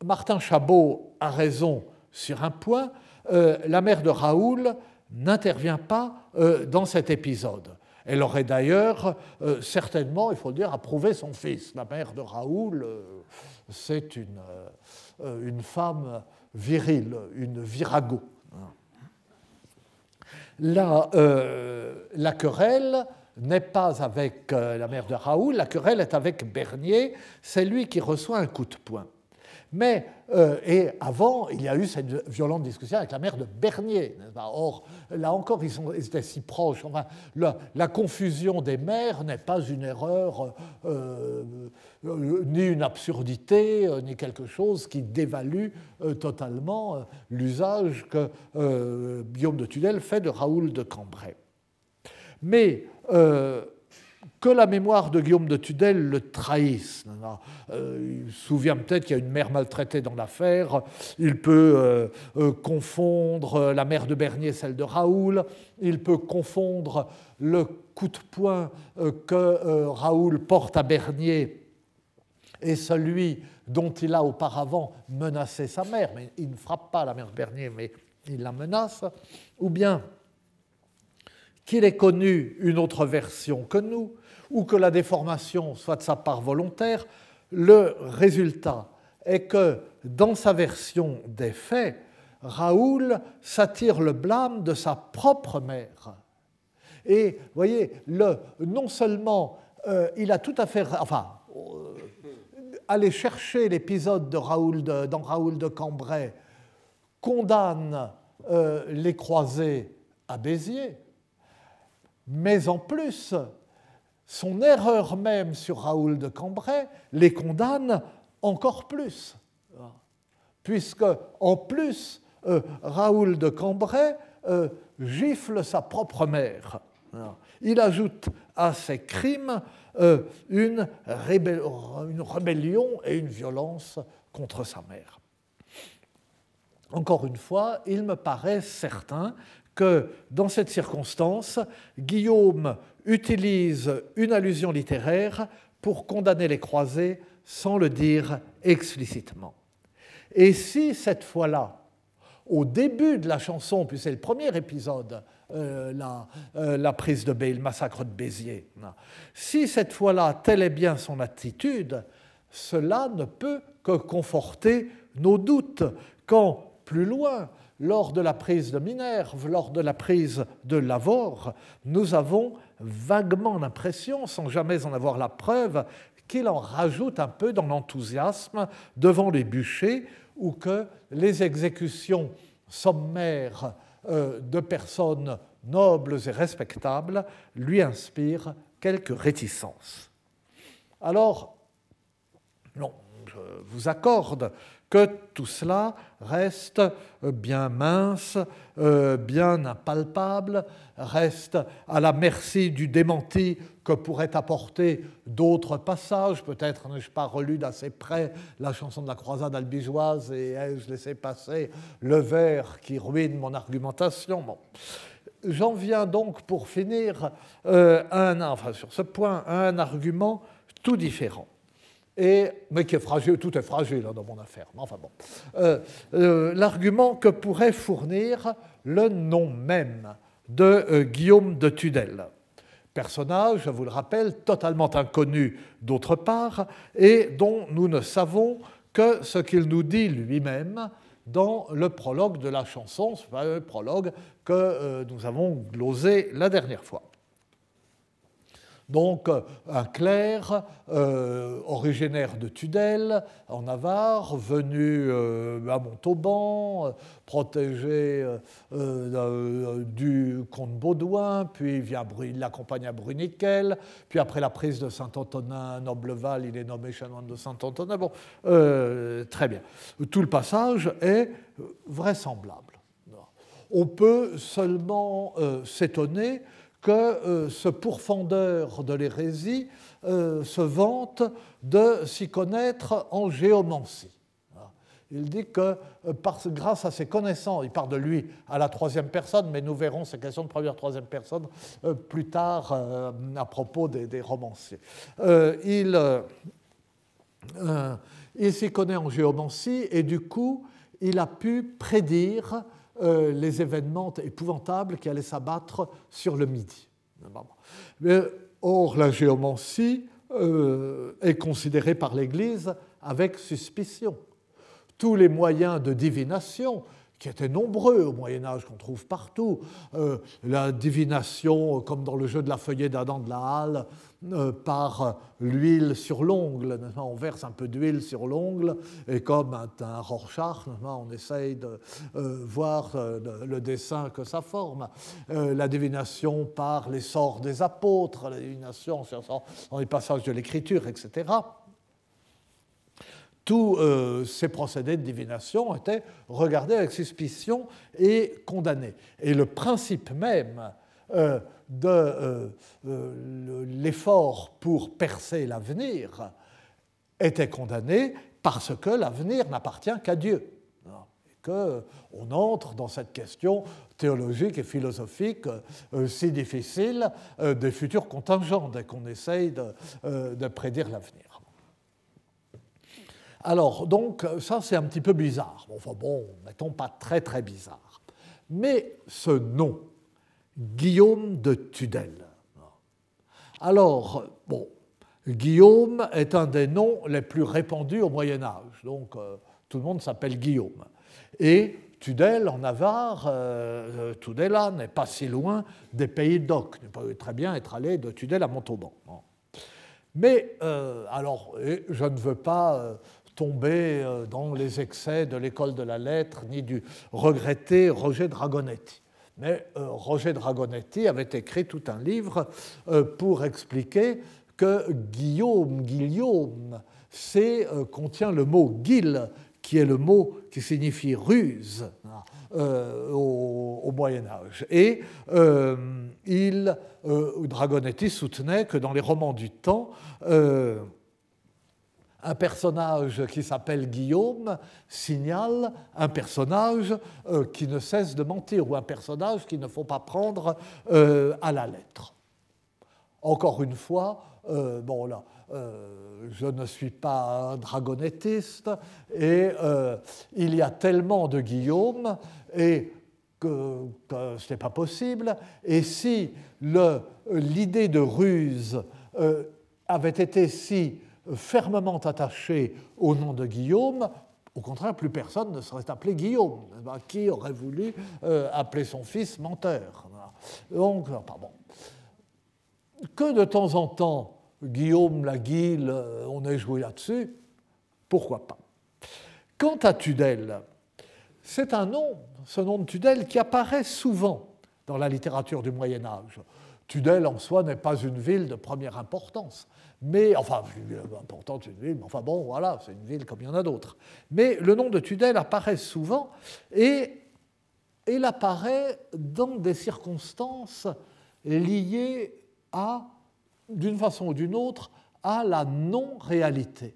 Martin Chabot a raison sur un point, la mère de Raoul n'intervient pas dans cet épisode. Elle aurait d'ailleurs certainement, il faut le dire, approuvé son fils. La mère de Raoul, c'est une, une femme viril, une virago. La, euh, la querelle n'est pas avec euh, la mère de Raoul, la querelle est avec Bernier, c'est lui qui reçoit un coup de poing. Mais, euh, et avant, il y a eu cette violente discussion avec la mère de Bernier. Or, là encore, ils, étaient si proches. Enfin, la, confusion des mères n'est pas une erreur, euh, euh, ni une absurdité, ni quelque chose qui dévalue totalement l'usage que Guillaume de Tudel fait de Raoul de Cambrai. Mais que la mémoire de Guillaume de Tudel le trahisse. Euh, il se souvient peut-être qu'il y a une mère maltraitée dans l'affaire, il peut euh, euh, confondre la mère de Bernier, celle de Raoul, il peut confondre le coup de poing que Raoul porte à Bernier et celui dont il a auparavant menacé sa mère, mais il ne frappe pas la mère de Bernier, mais il la menace, ou bien qu'il ait connu une autre version que nous, ou que la déformation soit de sa part volontaire, le résultat est que dans sa version des faits, Raoul s'attire le blâme de sa propre mère. Et vous voyez, le, non seulement euh, il a tout à fait. Enfin, euh, aller chercher l'épisode de Raoul dans Raoul de Cambrai condamne euh, les croisés à Béziers, mais en plus, son erreur même sur Raoul de Cambrai les condamne encore plus. Puisque, en plus, euh, Raoul de Cambrai euh, gifle sa propre mère. Il ajoute à ses crimes euh, une, une, rébellion et une violence contre sa mère. Encore une fois, il me paraît certain que dans cette circonstance, Guillaume utilise une allusion littéraire pour condamner les croisés sans le dire explicitement. Et si cette fois-là, au début de la chanson, puis c'est le premier épisode, euh, euh, la, prise de Bé, le massacre de Béziers, si cette fois-là, telle est bien son attitude, cela ne peut que conforter nos doutes quand, plus loin, lors de la prise de Minerve, lors de la prise de Lavore, nous avons vaguement l'impression, sans jamais en avoir la preuve, qu'il en rajoute un peu dans l'enthousiasme devant les bûchers ou que les exécutions sommaires euh, de personnes nobles et respectables lui inspirent quelques réticences. Alors, non, je vous accorde que tout cela reste bien mince, euh, bien impalpable, reste à la merci du démenti que pourraient apporter d'autres passages. Peut-être n'ai-je pas relu d'assez près la chanson de la croisade albigeoise et ai-je laissé passer le vers qui ruine mon argumentation. J'en viens donc pour finir euh, sur ce point à un argument tout différent mais qui est fragile, tout est fragile hein, dans mon affaire. Enfin bon. Euh, euh, l'argument que pourrait fournir le nom même de euh, Guillaume de Tudel. Personnage, je vous le rappelle, totalement inconnu d'autre part, et dont nous ne savons que ce qu'il nous dit lui-même dans le prologue de la chanson, ce le prologue que nous avons glosé la dernière fois. Donc un clerc euh, originaire de Tudel, en Navarre, venu euh, à Montauban, protégé euh, du comte Baudouin, puis il, l'accompagne à Bruniquel, puis après la prise de Saint-Antonin, Nobleval, il est nommé chanoine de Saint-Antonin. Bon, très bien. Tout le passage est vraisemblable. On peut seulement s'étonner que euh, ce pourfendeur de l'hérésie euh, se vante de s'y connaître en géomancie. Il dit que euh, grâce à ses connaissances, il parle de lui à la troisième personne, mais nous verrons ces questions de première, troisième personne plus tard à propos des, romanciers. il s'y connaît en géomancie et du coup, il a pu prédire les événements épouvantables qui allaient s'abattre sur le Midi. or, la géomancie euh, est considérée par l'Église avec suspicion. Tous les moyens de divination qui étaient nombreux au Moyen Âge, qu'on trouve partout. Euh, la divination, comme dans le jeu de la feuillée d'Adam de la Halle, euh, par l'huile sur l'ongle. On verse un peu d'huile sur l'ongle, et comme un, un Rorschach, on essaye de euh, voir le dessin que ça forme. la divination par les sorts des apôtres, la divination dans les passages de l'Écriture, etc tous euh, ces procédés de divination étaient regardés avec suspicion et condamnés. Et le principe même euh, de euh, l'effort pour percer l'avenir était condamné parce que l'avenir n'appartient qu'à Dieu. Et qu'on entre dans cette question théologique et philosophique si difficile des futurs contingents dès qu'on essaye de prédire l'avenir. Alors, donc, ça, c'est un petit peu bizarre. Enfin bon, mettons pas très très bizarre. Mais ce nom, Guillaume de Tudel. Alors, bon, Guillaume est un des noms les plus répandus au Moyen Âge. Donc, euh, tout le monde s'appelle Guillaume. Et Tudel, en Navarre, euh, Tudela n'est pas si loin des pays d'Oc. Il peut très bien être allé de Tudel à Montauban. Mais, euh, alors, je ne veux pas tomber euh, dans les excès de l'école de la lettre, ni du regretté Roger Dragonetti. Mais euh, Roger Dragonetti avait écrit tout un livre euh, pour expliquer que Guillaume, Guillaume, c'est, contient le mot guil, qui est le mot qui signifie ruse au, Moyen Âge. Et il, Dragonetti soutenait que dans les romans du temps, un personnage qui s'appelle Guillaume signale un personnage euh, qui ne cesse de mentir ou un personnage qu'il ne faut pas prendre euh, à la lettre. Encore une fois, euh, bon là, je ne suis pas un dragonettiste et il y a tellement de Guillaume et que, que ce n'est pas possible. Et si l'idée de ruse avait été si fermement attaché au nom de Guillaume, au contraire, plus personne ne serait appelé Guillaume. Qui aurait voulu euh, appeler son fils menteur? Donc, pardon. Que de temps en temps, Guillaume, la Guille, euh, on ait joué là-dessus, pourquoi pas? Quant à Tudel, c'est un nom, ce nom de Tudel, qui apparaît souvent dans la littérature du Moyen Âge. Tudel en soi n'est pas une ville de première importance. Mais, enfin, importante une ville, mais enfin bon, voilà, c'est une ville comme il y en a d'autres. Mais le nom de Tudel apparaît souvent et il apparaît dans des circonstances liées à, d'une façon ou d'une autre, à la non-réalité.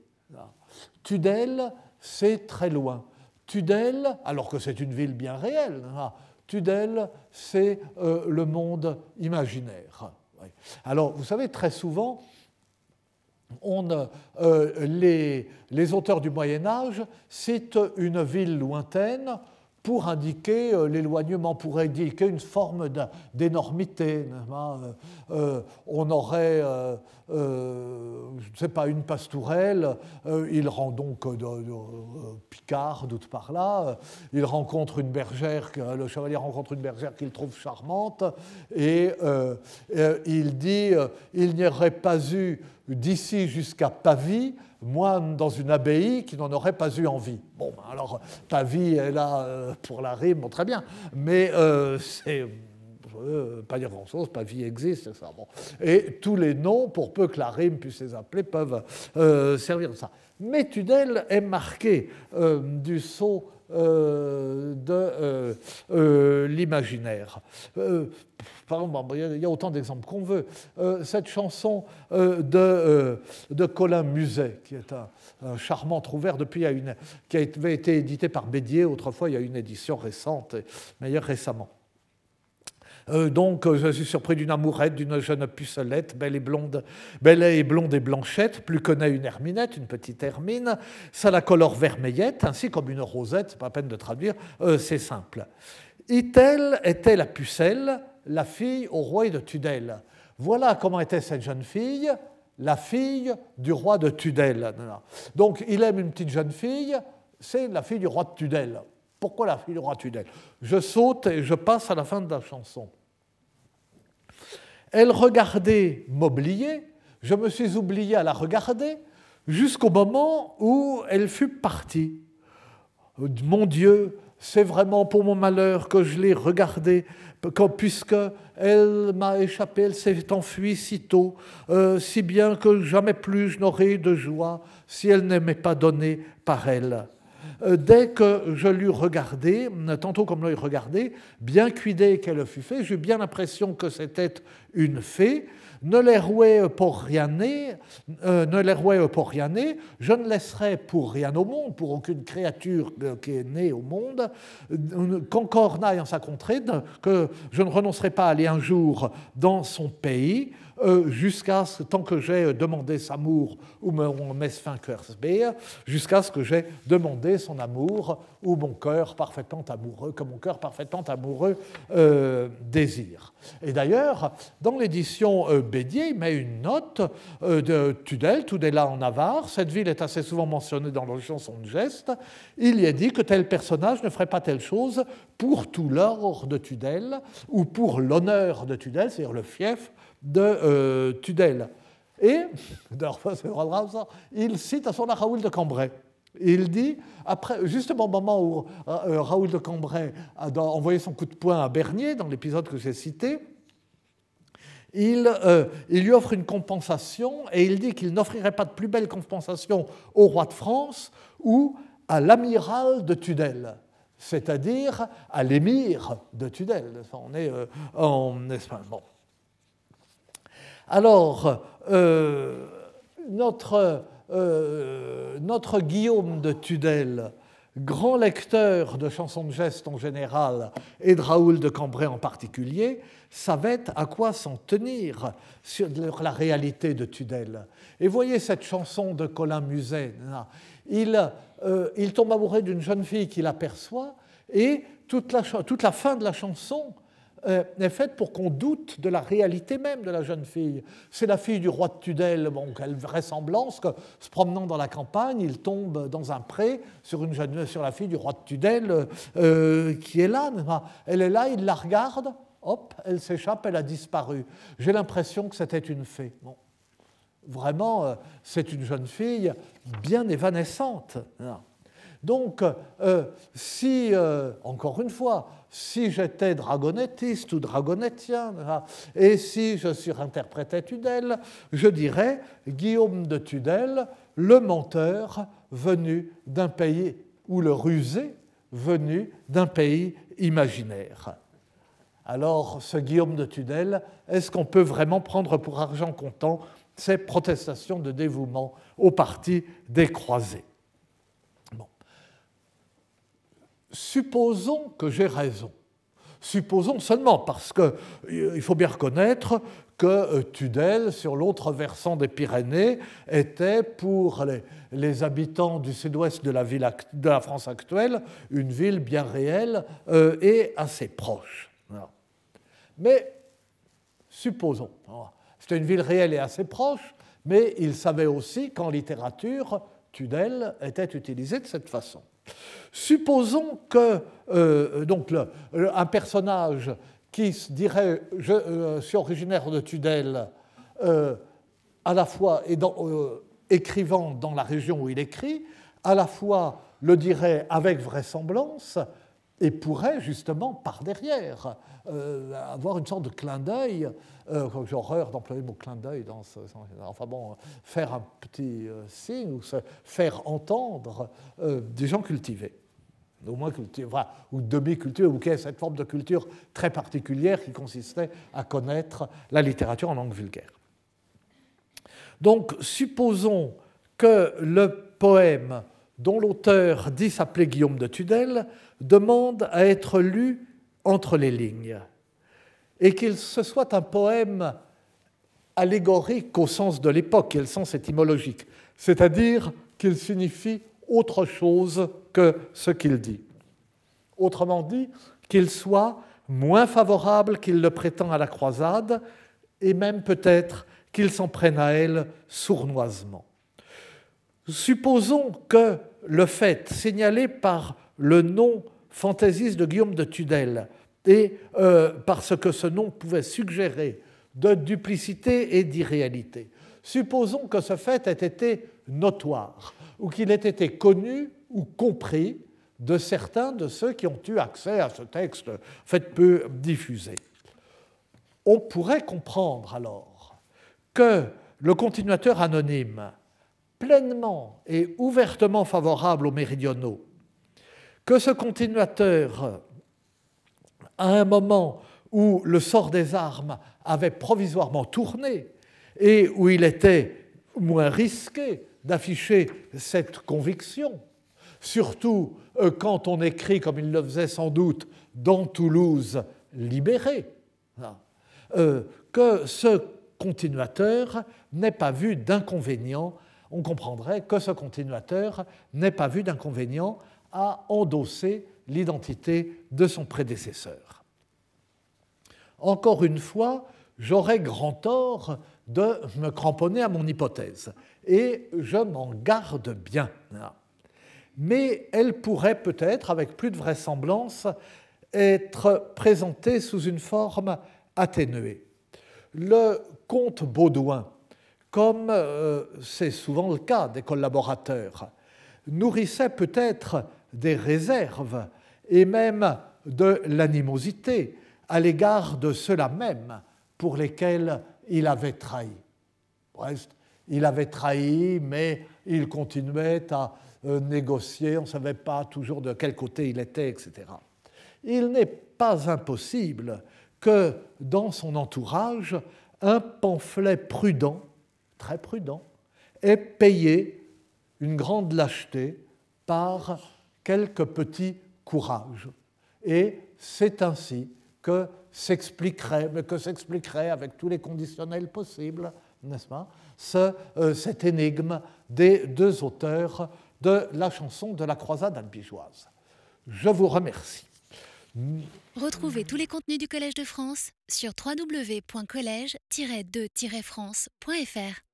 Tudel, c'est très loin. Tudel, alors que c'est une ville bien réelle, hein, Tudel, c'est euh, le monde imaginaire. Alors, vous savez, très souvent, euh, les, les, auteurs du Moyen Âge citent une ville lointaine pour indiquer euh, l'éloignement, pour indiquer une forme d'énormité. Euh, euh, on aurait, je ne sais pas, une pastourelle, il rend donc de, Picard, doute par là, il rencontre une bergère, le chevalier rencontre une bergère qu'il trouve charmante, et il dit, il n'y aurait pas eu d'ici jusqu'à Pavie moine dans une abbaye qui n'en aurait pas eu envie. Bon, ben alors, Pavie est là euh, pour la rime, très bien, mais euh, c'est pas dire grand-chose, Pavie existe, c'est ça. Bon. Et tous les noms, pour peu que la rime puisse les appeler, peuvent euh, servir de ça. Mais Tudel est marqué du sceau de l'imaginaire il y a autant d'exemples qu'on veut. Euh, cette chanson euh, de, euh, Colin Muset, qui est un, charmant trouvert depuis, une, qui avait été édité par Bédier, autrefois il y a une édition récente, meilleure récemment. Donc, je suis surpris d'une amourette, d'une jeune pucelette, belle et blonde, belle et blonde et blanchette, plus connaît une herminette, une petite hermine, ça la colore vermeillette, ainsi comme une rosette, pas peine de traduire, c'est simple. Itel était la pucelle, la fille au roi de Tudel. Voilà comment était cette jeune fille, la fille du roi de Tudel. Donc il aime une petite jeune fille, c'est la fille du roi de Tudel. Pourquoi la fille Tudel Je saute et je passe à la fin de la chanson. Elle regardait m'oublier, je me suis oublié à la regarder jusqu'au moment où elle fut partie. Mon Dieu, c'est vraiment pour mon malheur que je l'ai regardée, puisque elle m'a échappé, elle s'est enfuie si tôt, euh, si bien que jamais plus je n'aurais eu de joie si elle n'aimait pas donné par elle. Euh, dès que je l'eus regardée, tantôt comme l'œil regardé, bien cuidée qu'elle fût faite, j'eus bien l'impression que c'était une fée, ne les rouais pour rien euh, ne les pour rien je ne laisserai pour rien au monde, pour aucune créature qui est née au monde, euh, qu'encore n'aille en sa contrée, que je ne renoncerai pas à aller un jour dans son pays, jusqu'à ce tant que j'ai demandé son amour ou mon Mesfinkersbeer, jusqu'à ce que j'ai demandé son amour ou mon cœur parfaitement amoureux, que mon cœur parfaitement amoureux euh, désire. Et d'ailleurs, dans l'édition euh, Bédier, il met une note de Tudel, Tudela en Navarre. Cette ville est assez souvent mentionnée dans la chanson de geste. Il y est dit que tel personnage ne ferait pas telle chose pour tout l'or de Tudel ou pour l'honneur de Tudel, c'est-à-dire le fief de euh, Tudel. Et, il cite à son Raoul de Cambrai. Il dit, après, justement au moment où euh, Raoul de Cambrai a envoyé son coup de poing à Bernier, dans l'épisode que j'ai cité, il, euh, il, lui offre une compensation et il dit qu'il n'offrirait pas de plus belle compensation au roi de France ou à l'amiral de Tudel, c'est-à-dire à, l'émir de Tudel. On est en Espagne. Bon. Alors, euh, notre, euh, notre, Guillaume de Tudel, grand lecteur de chansons de geste en général et de Raoul de Cambrai en particulier, savait à quoi s'en tenir sur la réalité de Tudel. Et voyez cette chanson de Colin Muset. Il, euh, il tombe amoureux d'une jeune fille qu'il aperçoit et toute la, toute la fin de la chanson est faite pour qu'on doute de la réalité même de la jeune fille. C'est la fille du roi de Tudel, bon, quelle vraisemblance que, se promenant dans la campagne, il tombe dans un pré sur, une sur la fille du roi de Tudel euh, qui est là. Elle est là, il la regarde, hop, elle s'échappe, elle a disparu. J'ai l'impression que c'était une fée. Bon. Vraiment, euh, c'est une jeune fille bien évanescente. Donc, euh, si, euh, encore une fois, si j'étais dragonettiste ou dragonettien, et si je surinterprétais Tudel, je dirais Guillaume de Tudel, le menteur venu d'un pays, ou le rusé venu d'un pays imaginaire. Alors, ce Guillaume de Tudel, est-ce qu'on peut vraiment prendre pour argent comptant ces protestations de dévouement au parti des croisés? Supposons que j'ai raison. Supposons seulement, parce qu'il euh, faut bien reconnaître que euh, Tudel, sur l'autre versant des Pyrénées, était pour les, habitants du sud-ouest de, la France actuelle une ville bien réelle euh, et assez proche. Mais supposons, c'était une ville réelle et assez proche, mais il savait aussi qu'en littérature, Tudel était utilisé de cette façon. Supposons que euh, donc un personnage qui dirait je euh, suis originaire de Tudel, euh, à la fois écrivant dans la région où il écrit, à la fois le dirait avec vraisemblance et pourrait justement par derrière avoir une sorte de clin d'œil euh, j'ai horreur d'employer le mot clin d'œil dans ce Enfin bon, faire un petit euh, signe ou se faire entendre euh, des gens cultivés au moins cultivés, ou demi-culture, ou est cette forme de culture très particulière qui consistait à connaître la littérature en langue vulgaire. Donc, supposons que le poème dont l'auteur dit s'appeler Guillaume de Tudel demande à être lu entre les lignes et qu'il ce soit un poème allégorique au sens de l'époque et le sens étymologique, c'est-à-dire qu'il signifie autre chose que ce qu'il dit. Autrement dit, qu'il soit moins favorable qu'il le prétend à la croisade, et même peut-être qu'il s'en prenne à elle sournoisement. Supposons que le fait signalé par le nom fantaisiste de Guillaume de Tudel et euh, parce que ce nom pouvait suggérer de duplicité et d'irréalité. Supposons que ce fait ait été notoire, ou qu'il ait été connu ou compris de certains de ceux qui ont eu accès à ce texte fait peu diffusé. On pourrait comprendre alors que le continuateur anonyme, pleinement et ouvertement favorable aux méridionaux, que ce continuateur à un moment où le sort des armes avait provisoirement tourné et où il était moins risqué d'afficher cette conviction, surtout euh, quand on écrit, comme il le faisait sans doute, dans Toulouse libéré, hein, euh, que ce continuateur n'ait pas vu d'inconvénient, on comprendrait que ce continuateur n'ait pas vu d'inconvénient à endosser l'identité de son prédécesseur. Encore une fois, j'aurais grand tort de me cramponner à mon hypothèse, et je m'en garde bien. Mais elle pourrait peut-être, avec plus de vraisemblance, être présentée sous une forme atténuée. Le comte Baudouin, comme euh, c'est souvent le cas des collaborateurs, nourrissait peut-être des réserves et même de l'animosité à l'égard de ceux-là même pour lesquels il avait trahi. Il avait trahi, mais il continuait à euh, négocier, on ne savait pas toujours de quel côté il était, etc. Il n'est pas impossible que dans son entourage, un pamphlet prudent, très prudent, ait payé une grande lâcheté par quelques petits courages. Et c'est ainsi que s'expliquerait, mais que s'expliquerait avec tous les conditionnels possibles, n'est-ce pas, ce, euh, cette énigme des deux auteurs de la chanson de la croisade albigeoise. Je vous remercie. Retrouvez tous les contenus du Collège de France sur www.colège-2-france.fr.